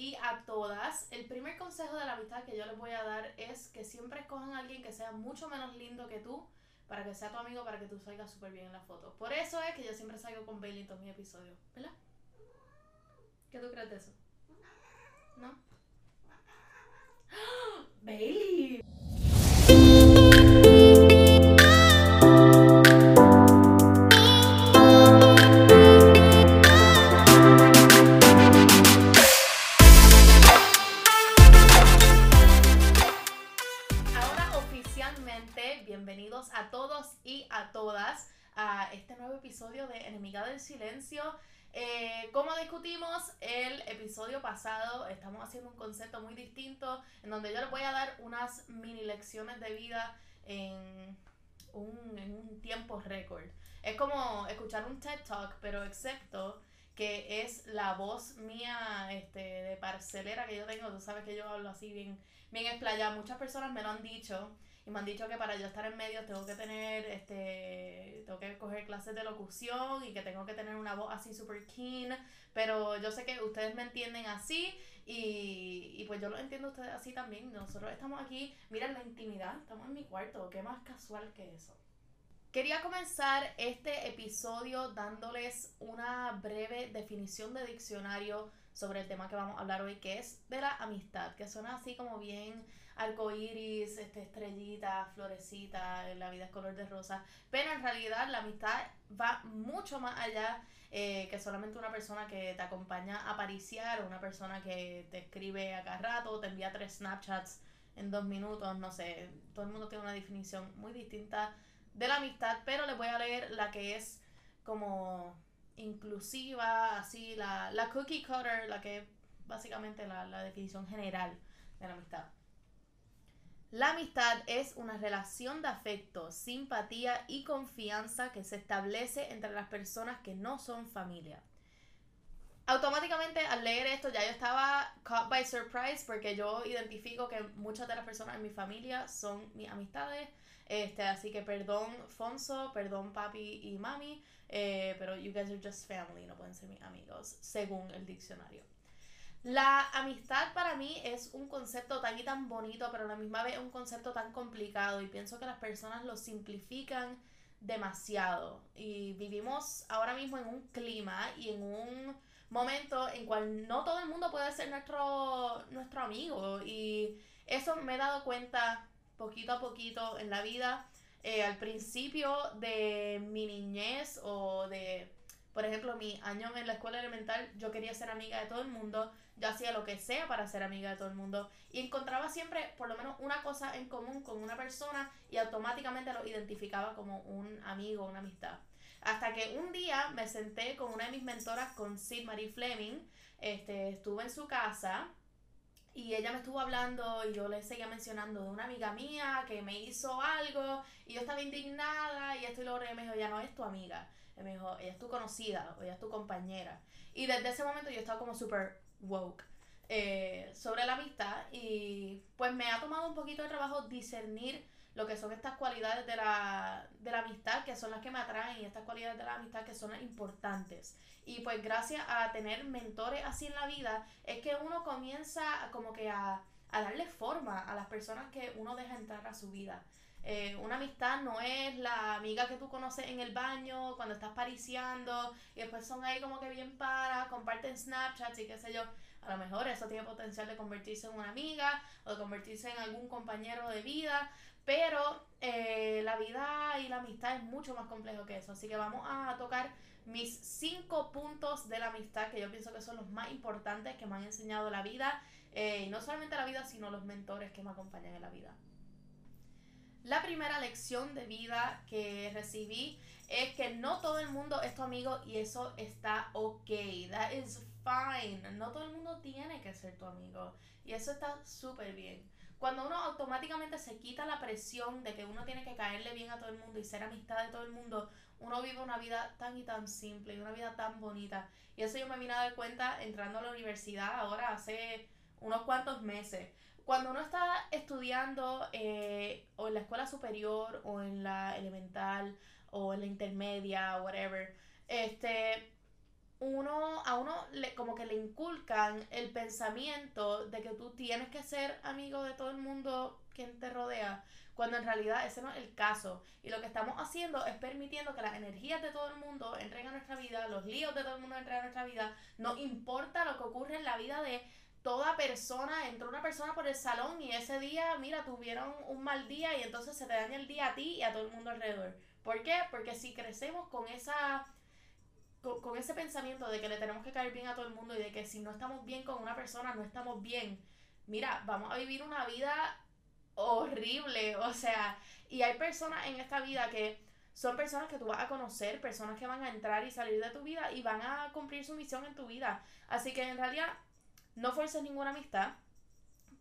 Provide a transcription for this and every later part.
y a todas. El primer consejo de la amistad que yo les voy a dar es que siempre escojan a alguien que sea mucho menos lindo que tú para que sea tu amigo, para que tú salgas súper bien en la foto. Por eso es que yo siempre salgo con Bailey en todos mis episodios, ¿verdad? ¿Qué tú crees de eso? ¿No? ¡Bailey! Bienvenidos a todos y a todas a este nuevo episodio de Enemiga del Silencio. Eh, como discutimos el episodio pasado, estamos haciendo un concepto muy distinto en donde yo les voy a dar unas mini lecciones de vida en un, en un tiempo récord. Es como escuchar un TED Talk, pero excepto que es la voz mía este, de parcelera que yo tengo. Tú sabes que yo hablo así bien, bien explayado. Muchas personas me lo han dicho y me han dicho que para yo estar en medios tengo que tener, este, tengo que coger clases de locución y que tengo que tener una voz así super keen, pero yo sé que ustedes me entienden así y, y pues yo lo entiendo a ustedes así también. Nosotros estamos aquí, miren la intimidad, estamos en mi cuarto, qué más casual que eso. Quería comenzar este episodio dándoles una breve definición de diccionario sobre el tema que vamos a hablar hoy, que es de la amistad, que suena así como bien arcoíris, este, estrellita, florecita, la vida es color de rosa, pero en realidad la amistad va mucho más allá eh, que solamente una persona que te acompaña a pariciar o una persona que te escribe a cada rato, te envía tres Snapchats en dos minutos, no sé, todo el mundo tiene una definición muy distinta de la amistad, pero les voy a leer la que es como inclusiva, así, la, la cookie cutter, la que es básicamente la, la definición general de la amistad. La amistad es una relación de afecto, simpatía y confianza que se establece entre las personas que no son familia. Automáticamente al leer esto ya yo estaba caught by surprise porque yo identifico que muchas de las personas en mi familia son mis amistades. Este, así que perdón Fonso, perdón papi y mami, eh, pero you guys are just family, no pueden ser mis amigos, según el diccionario. La amistad para mí es un concepto tan y tan bonito, pero a la misma vez un concepto tan complicado y pienso que las personas lo simplifican demasiado. Y vivimos ahora mismo en un clima y en un momento en cual no todo el mundo puede ser nuestro, nuestro amigo. Y eso me he dado cuenta poquito a poquito en la vida. Eh, al principio de mi niñez o de, por ejemplo, mi año en la escuela elemental, yo quería ser amiga de todo el mundo. Yo hacía lo que sea para ser amiga de todo el mundo. Y encontraba siempre por lo menos una cosa en común con una persona y automáticamente lo identificaba como un amigo, una amistad. Hasta que un día me senté con una de mis mentoras, con Sid Marie Fleming. Este, estuve en su casa y ella me estuvo hablando y yo le seguía mencionando de una amiga mía que me hizo algo y yo estaba indignada y esto y lo otro. Me dijo, ya no es tu amiga. Y me dijo, ella es tu conocida o ella es tu compañera. Y desde ese momento yo estaba como súper woke eh, sobre la amistad y pues me ha tomado un poquito de trabajo discernir lo que son estas cualidades de la, de la amistad, que son las que me atraen, y estas cualidades de la amistad que son las importantes. Y pues gracias a tener mentores así en la vida, es que uno comienza como que a, a darle forma a las personas que uno deja entrar a su vida. Eh, una amistad no es la amiga que tú conoces en el baño, cuando estás pariciando, y después son ahí como que bien para, comparten Snapchats y qué sé yo. A lo mejor eso tiene potencial de convertirse en una amiga o de convertirse en algún compañero de vida, pero eh, la vida y la amistad es mucho más complejo que eso. Así que vamos a tocar mis cinco puntos de la amistad que yo pienso que son los más importantes que me han enseñado la vida. Eh, no solamente la vida, sino los mentores que me acompañan en la vida. La primera lección de vida que recibí es que no todo el mundo es tu amigo y eso está ok. That is fine. No todo el mundo tiene que ser tu amigo. Y eso está súper bien. Cuando uno automáticamente se quita la presión de que uno tiene que caerle bien a todo el mundo y ser amistad de todo el mundo, uno vive una vida tan y tan simple y una vida tan bonita. Y eso yo me vine a cuenta entrando a la universidad ahora hace unos cuantos meses. Cuando uno está estudiando eh, o en la escuela superior o en la elemental o en la intermedia, whatever, este, uno, a uno le, como que le inculcan el pensamiento de que tú tienes que ser amigo de todo el mundo quien te rodea, cuando en realidad ese no es el caso. Y lo que estamos haciendo es permitiendo que las energías de todo el mundo entren a nuestra vida, los líos de todo el mundo entren a nuestra vida, no importa lo que ocurre en la vida de toda persona, entró una persona por el salón y ese día, mira, tuvieron un mal día y entonces se te daña el día a ti y a todo el mundo alrededor. ¿Por qué? Porque si crecemos con esa con, ese pensamiento de que le tenemos que caer bien a todo el mundo y de que si no estamos bien con una persona, no estamos bien, mira, vamos a vivir una vida horrible, o sea, y hay personas en esta vida que son personas que tú vas a conocer, personas que van a entrar y salir de tu vida y van a cumplir su misión en tu vida. Así que en realidad no fuerces ninguna amistad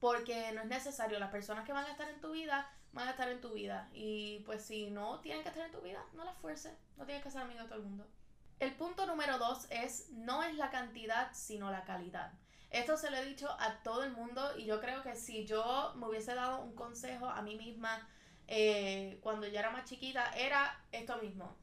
porque no es necesario. Las personas que van a estar en tu vida van a estar en tu vida. Y pues si no tienen que estar en tu vida, no las fuerces. No tienes que ser amigo de todo el mundo. El punto número dos es no es la cantidad, sino la calidad. Esto se lo he dicho a todo el mundo y yo creo que si yo me hubiese dado un consejo a mí misma eh, cuando yo era más chiquita, era esto mismo.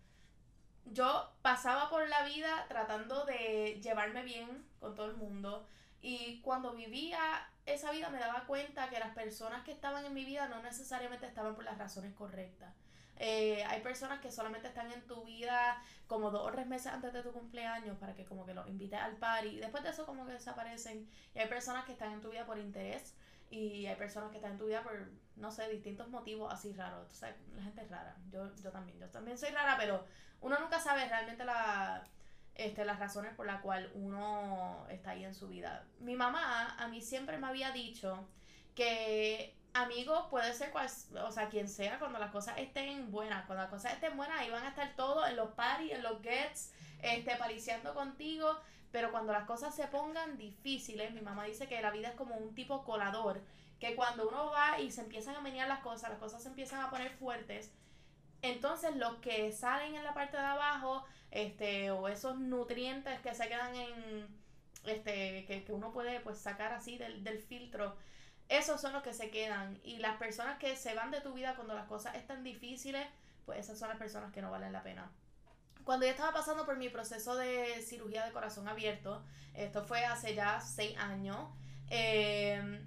Yo pasaba por la vida tratando de llevarme bien con todo el mundo y cuando vivía esa vida me daba cuenta que las personas que estaban en mi vida no necesariamente estaban por las razones correctas. Eh, hay personas que solamente están en tu vida como dos o tres meses antes de tu cumpleaños para que como que los invites al party después de eso como que desaparecen. Y hay personas que están en tu vida por interés y hay personas que están en tu vida por, no sé, distintos motivos así raros. La gente es rara. Yo, yo también, yo también soy rara, pero uno nunca sabe realmente la, este, las razones por las cuales uno está ahí en su vida. Mi mamá a mí siempre me había dicho que amigos puede ser cual, o sea, quien sea cuando las cosas estén buenas. Cuando las cosas estén buenas, ahí van a estar todos en los parties, en los gets, este, pariciando contigo. Pero cuando las cosas se pongan difíciles, mi mamá dice que la vida es como un tipo colador. Que cuando uno va y se empiezan a menear las cosas, las cosas se empiezan a poner fuertes. Entonces los que salen en la parte de abajo, este, o esos nutrientes que se quedan en, este, que, que uno puede pues sacar así del, del filtro, esos son los que se quedan. Y las personas que se van de tu vida cuando las cosas están difíciles, pues esas son las personas que no valen la pena. Cuando yo estaba pasando por mi proceso de cirugía de corazón abierto, esto fue hace ya seis años, eh,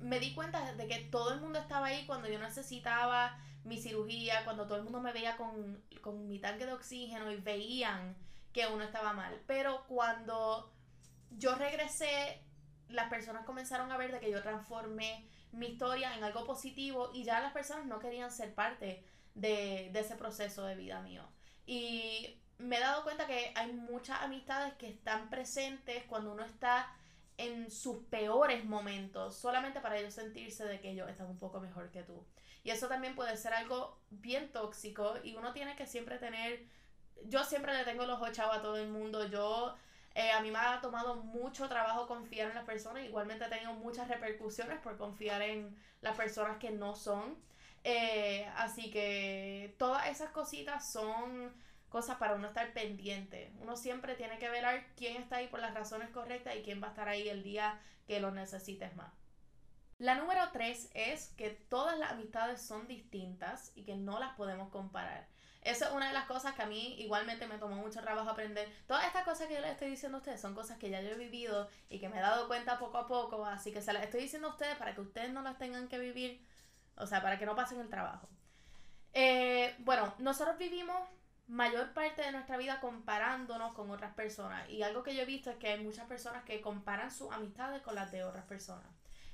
me di cuenta de que todo el mundo estaba ahí cuando yo necesitaba mi cirugía, cuando todo el mundo me veía con, con mi tanque de oxígeno y veían que uno estaba mal. Pero cuando yo regresé las personas comenzaron a ver de que yo transformé mi historia en algo positivo y ya las personas no querían ser parte de, ese proceso de vida mío. Y me he dado cuenta que hay muchas amistades que están presentes cuando uno está en sus peores momentos, solamente para ellos sentirse de que ellos están un poco mejor que tú. Y eso también puede ser algo bien tóxico y uno tiene que siempre tener, yo siempre le tengo los ocho a todo el mundo, yo eh, a mí me ha tomado mucho trabajo confiar en las personas, igualmente he tenido muchas repercusiones por confiar en las personas que no son. Eh, así que todas esas cositas son cosas para uno estar pendiente. Uno siempre tiene que ver quién está ahí por las razones correctas y quién va a estar ahí el día que lo necesites más. La número tres es que todas las amistades son distintas y que no las podemos comparar. Eso es una de las cosas que a mí igualmente me tomó mucho trabajo aprender. Todas estas cosas que yo les estoy diciendo a ustedes son cosas que ya yo he vivido y que me he dado cuenta poco a poco, así que se las estoy diciendo a ustedes para que ustedes no las tengan que vivir, o sea, para que no pasen el trabajo. Eh, bueno, nosotros vivimos mayor parte de nuestra vida comparándonos con otras personas y algo que yo he visto es que hay muchas personas que comparan sus amistades con las de otras personas.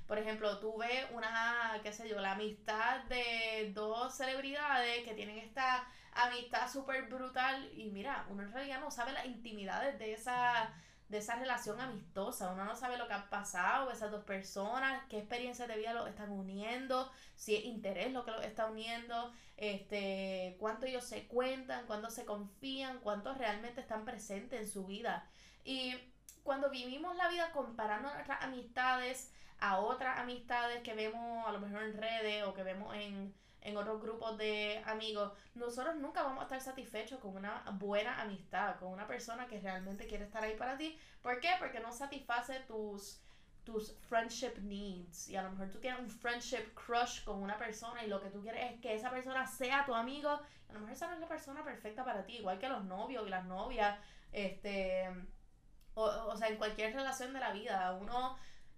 Por ejemplo, tú ves una, qué sé yo, la amistad de dos celebridades que tienen esta amistad súper brutal y mira, uno en realidad no sabe las intimidades de esa, de esa relación amistosa, uno no sabe lo que ha pasado, esas dos personas, qué experiencias de vida los están uniendo, si es interés lo que los está uniendo, este, cuánto ellos se cuentan, cuánto se confían, cuántos realmente están presentes en su vida. Y cuando vivimos la vida comparando nuestras amistades, a otras amistades que vemos a lo mejor en redes o que vemos en, otros grupos de amigos, nosotros nunca vamos a estar satisfechos con una buena amistad, con una persona que realmente quiere estar ahí para ti. ¿Por qué? Porque no satisface tus tus friendship needs y a lo mejor tú tienes un friendship crush con una persona y lo que tú quieres es que esa persona sea tu amigo, a lo mejor esa no es la persona perfecta para ti, igual que los novios y las novias, este O, o sea, en cualquier relación de la vida, uno,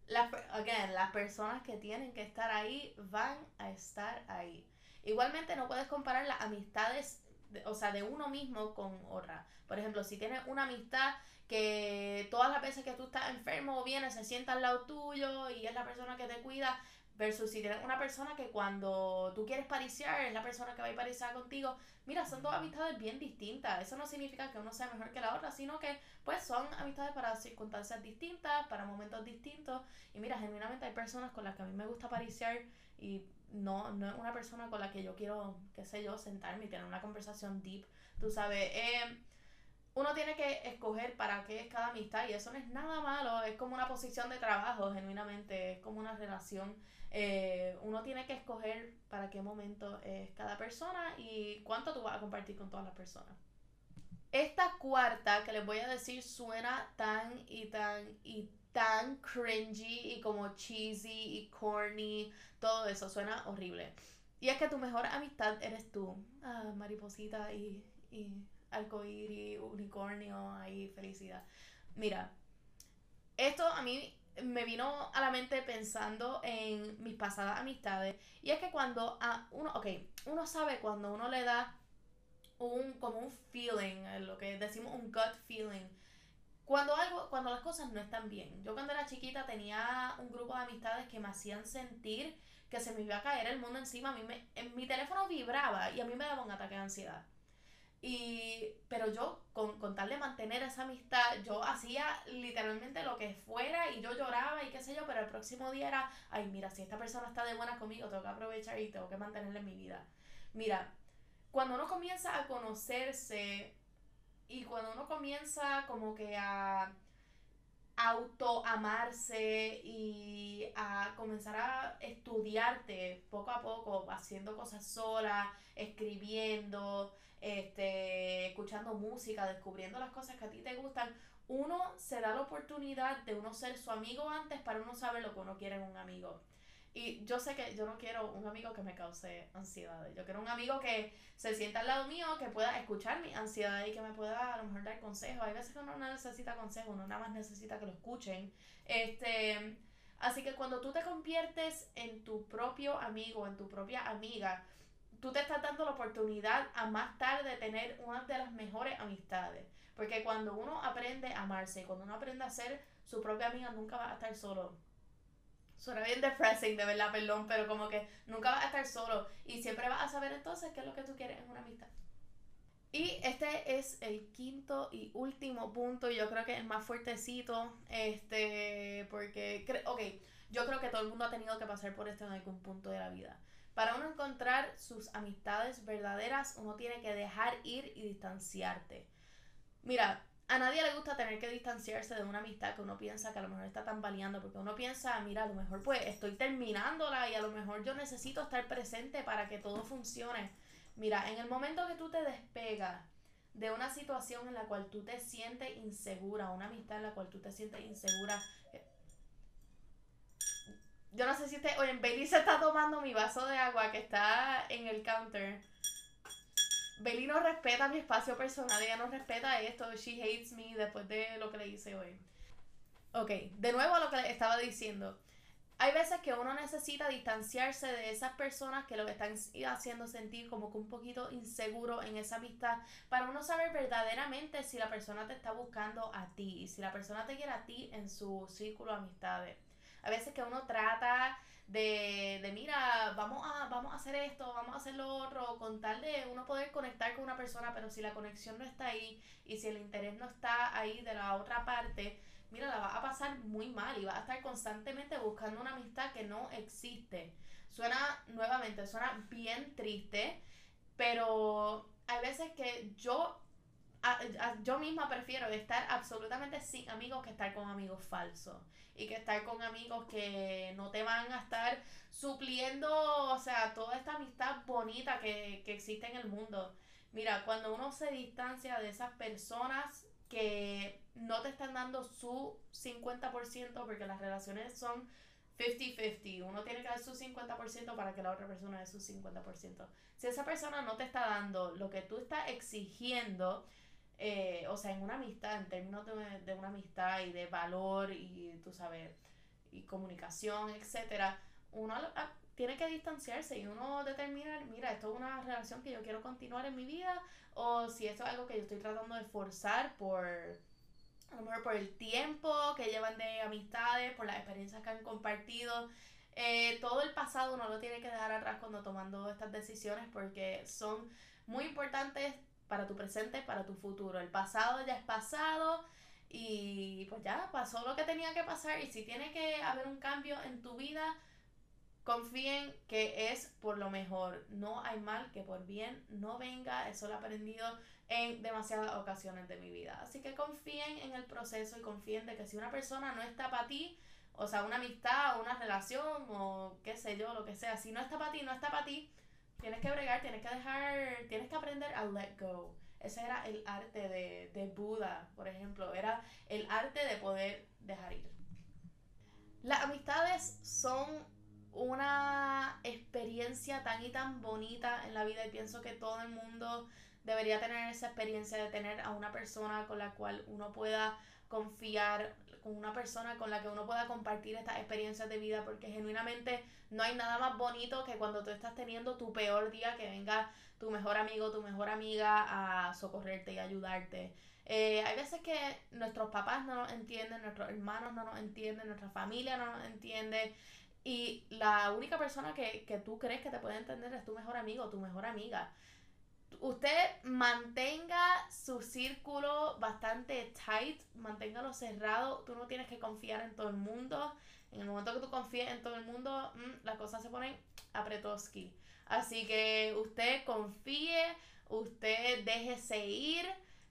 las, again, las personas que tienen que estar ahí van a estar ahí. Igualmente no puedes comparar las amistades, o sea, de uno mismo con otra. Por ejemplo, si tienes una amistad que todas las veces que tú estás enfermo o vienes se sienta al lado tuyo y es la persona que te cuida, versus si tienes una persona que cuando tú quieres pariciar es la persona que va a pariciar contigo, mira, son dos amistades bien distintas. Eso no significa que uno sea mejor que la otra, sino que pues son amistades para circunstancias distintas, para momentos distintos. Y mira, genuinamente hay personas con las que a mí me gusta pariciar y no, no es una persona con la que yo quiero, qué sé yo, sentarme y tener una conversación deep, tú sabes. Eh, uno tiene que escoger para qué es cada amistad y eso no es nada malo, es como una posición de trabajo, genuinamente, es como una relación. Eh, uno tiene que escoger para qué momento es cada persona y cuánto tú vas a compartir con todas las personas. Esta cuarta que les voy a decir suena tan y tan y tan cringy y como cheesy y corny, todo eso suena horrible. Y es que tu mejor amistad eres tú, ah, mariposita y, y arcoíris, unicornio, ahí felicidad. Mira, esto a mí me vino a la mente pensando en mis pasadas amistades. Y es que cuando a uno, ok, uno sabe cuando uno le da un, como un feeling, lo que decimos un gut feeling. Cuando algo, cuando las cosas no están bien. Yo cuando era chiquita tenía un grupo de amistades que me hacían sentir que se me iba a caer el mundo encima. A mí me, mi teléfono vibraba y a mí me daba un ataque de ansiedad. Y, pero yo, con, con, tal de mantener esa amistad, yo hacía literalmente lo que fuera y yo lloraba y qué sé yo, pero el próximo día era, ay, mira, si esta persona está de buena conmigo, tengo que aprovechar y tengo que mantenerla en mi vida. Mira, cuando uno comienza a conocerse y cuando uno comienza como que a autoamarse y a comenzar a estudiarte poco a poco, haciendo cosas sola, escribiendo, este, escuchando música, descubriendo las cosas que a ti te gustan, uno se da la oportunidad de uno ser su amigo antes para uno saber lo que uno quiere en un amigo. Y yo sé que yo no quiero un amigo que me cause ansiedad. Yo quiero un amigo que se sienta al lado mío, que pueda escuchar mi ansiedad y que me pueda a lo mejor dar consejos. Hay veces que uno no necesita consejos, uno nada más necesita que lo escuchen. Este, así que cuando tú te conviertes en tu propio amigo, en tu propia amiga, tú te estás dando la oportunidad a más tarde tener una de las mejores amistades. Porque cuando uno aprende a amarse, cuando uno aprende a ser su propia amiga, nunca va a estar solo. Suena bien depressing, de verdad, perdón, pero como que nunca vas a estar solo y siempre vas a saber entonces qué es lo que tú quieres en una amistad. Y este es el quinto y último punto, yo creo que es más fuertecito, este, porque, ok, yo creo que todo el mundo ha tenido que pasar por esto en algún punto de la vida. Para uno encontrar sus amistades verdaderas, uno tiene que dejar ir y distanciarte. Mira, a nadie le gusta tener que distanciarse de una amistad que uno piensa que a lo mejor está tambaleando, porque uno piensa, mira, a lo mejor pues estoy terminándola y a lo mejor yo necesito estar presente para que todo funcione. Mira, en el momento que tú te despegas de una situación en la cual tú te sientes insegura, una amistad en la cual tú te sientes insegura, yo no sé si usted, oye, Bailey se está tomando mi vaso de agua que está en el counter. Bailey no respeta mi espacio personal, ella no respeta esto, she hates me después de lo que le hice hoy. Ok, de nuevo a lo que le estaba diciendo. Hay veces que uno necesita distanciarse de esas personas que lo que están haciendo sentir como que un poquito inseguro en esa amistad para uno saber verdaderamente si la persona te está buscando a ti y si la persona te quiere a ti en su círculo de amistades. A veces que uno trata de, de mira, vamos a, vamos a hacer esto, vamos a hacer lo otro, con tal de uno poder conectar con una persona, pero si la conexión no está ahí y si el interés no está ahí de la otra parte, mira, la va a pasar muy mal y va a estar constantemente buscando una amistad que no existe. Suena, nuevamente, suena bien triste, pero hay veces que yo yo misma prefiero estar absolutamente sin amigos que estar con amigos falsos y que estar con amigos que no te van a estar supliendo, o sea, toda esta amistad bonita que, que existe en el mundo. Mira, cuando uno se distancia de esas personas que no te están dando su 50%, porque las relaciones son 50-50, uno tiene que dar su 50% para que la otra persona dé su 50%. Si esa persona no te está dando lo que tú estás exigiendo, eh, o sea, en una amistad, en términos de, de, una amistad y de valor y, tú sabes, y comunicación, etcétera, uno ah, tiene que distanciarse y uno determinar, mira, esto es una relación que yo quiero continuar en mi vida o si esto es algo que yo estoy tratando de forzar por a lo mejor por el tiempo que llevan de amistades, por las experiencias que han compartido. Eh, todo el pasado uno lo tiene que dejar atrás cuando tomando estas decisiones porque son muy importantes tu presente, para tu futuro. El pasado ya es pasado y pues ya pasó lo que tenía que pasar y si tiene que haber un cambio en tu vida, confíen que es por lo mejor. No hay mal que por bien no venga. Eso lo he aprendido en demasiadas ocasiones de mi vida. Así que confíen en el proceso y confíen de que si una persona no está para ti, o sea, una amistad, una relación o qué sé yo, lo que sea, si no está para ti, no está para ti, tienes que bregar, tienes que dejar, tienes que aprender a let go. Ese era el arte de, de Buda, por ejemplo, era el arte de poder dejar ir. Las amistades son una experiencia tan y tan bonita en la vida y pienso que todo el mundo debería tener esa experiencia de tener a una persona con la cual uno pueda confiar, con una persona con la que uno pueda compartir estas experiencias de vida, porque genuinamente no hay nada más bonito que cuando tú estás teniendo tu peor día, que venga tu mejor amigo, tu mejor amiga a socorrerte y ayudarte. Eh, hay veces que nuestros papás no nos entienden, nuestros hermanos no nos entienden, nuestra familia no nos entiende. Y la única persona que, que tú crees que te puede entender es tu mejor amigo, tu mejor amiga usted mantenga su círculo bastante tight, manténgalo cerrado. Tú no tienes que confiar en todo el mundo. En el momento que tú confíes en todo el mundo, mm, las cosas se ponen apretoski. Así que usted confíe, usted déjese ir,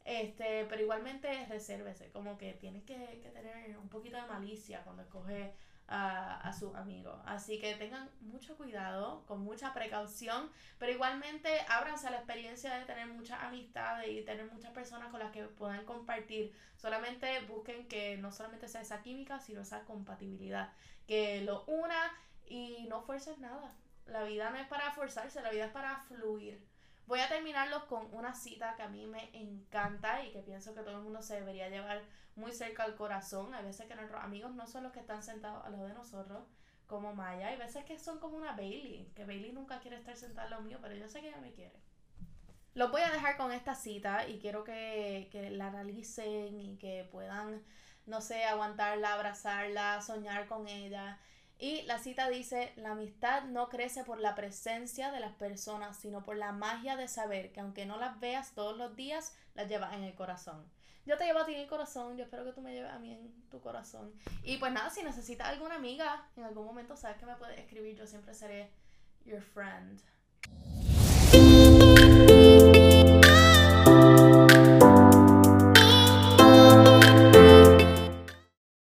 este, pero igualmente resérvese. Como que tiene que, que tener un poquito de malicia cuando escoge a, a sus amigos. Así que tengan mucho cuidado, con mucha precaución, pero igualmente ábranse a la experiencia de tener muchas amistades y tener muchas personas con las que puedan compartir. Solamente busquen que no solamente sea esa química, sino esa compatibilidad, que lo una y no fuerces nada. La vida no es para forzarse, la vida es para fluir. Voy a terminarlos con una cita que a mí me encanta y que pienso que todo el mundo se debería llevar muy cerca al corazón. Hay veces que nuestros amigos no son los que están sentados a lado de nosotros, como Maya. Hay veces que son como una Bailey, que Bailey nunca quiere estar sentada a lo mío, pero yo sé que ella me quiere. Los voy a dejar con esta cita y quiero que, que la analicen y que puedan, no sé, aguantarla, abrazarla, soñar con ella y la cita dice, la amistad no crece por la presencia de las personas, sino por la magia de saber que aunque no las veas todos los días, las llevas en el corazón. Yo te llevo a ti en el corazón, yo espero que tú me lleves a mí en tu corazón. Y pues nada, si necesitas alguna amiga, en algún momento sabes que me puedes escribir, yo siempre seré your friend.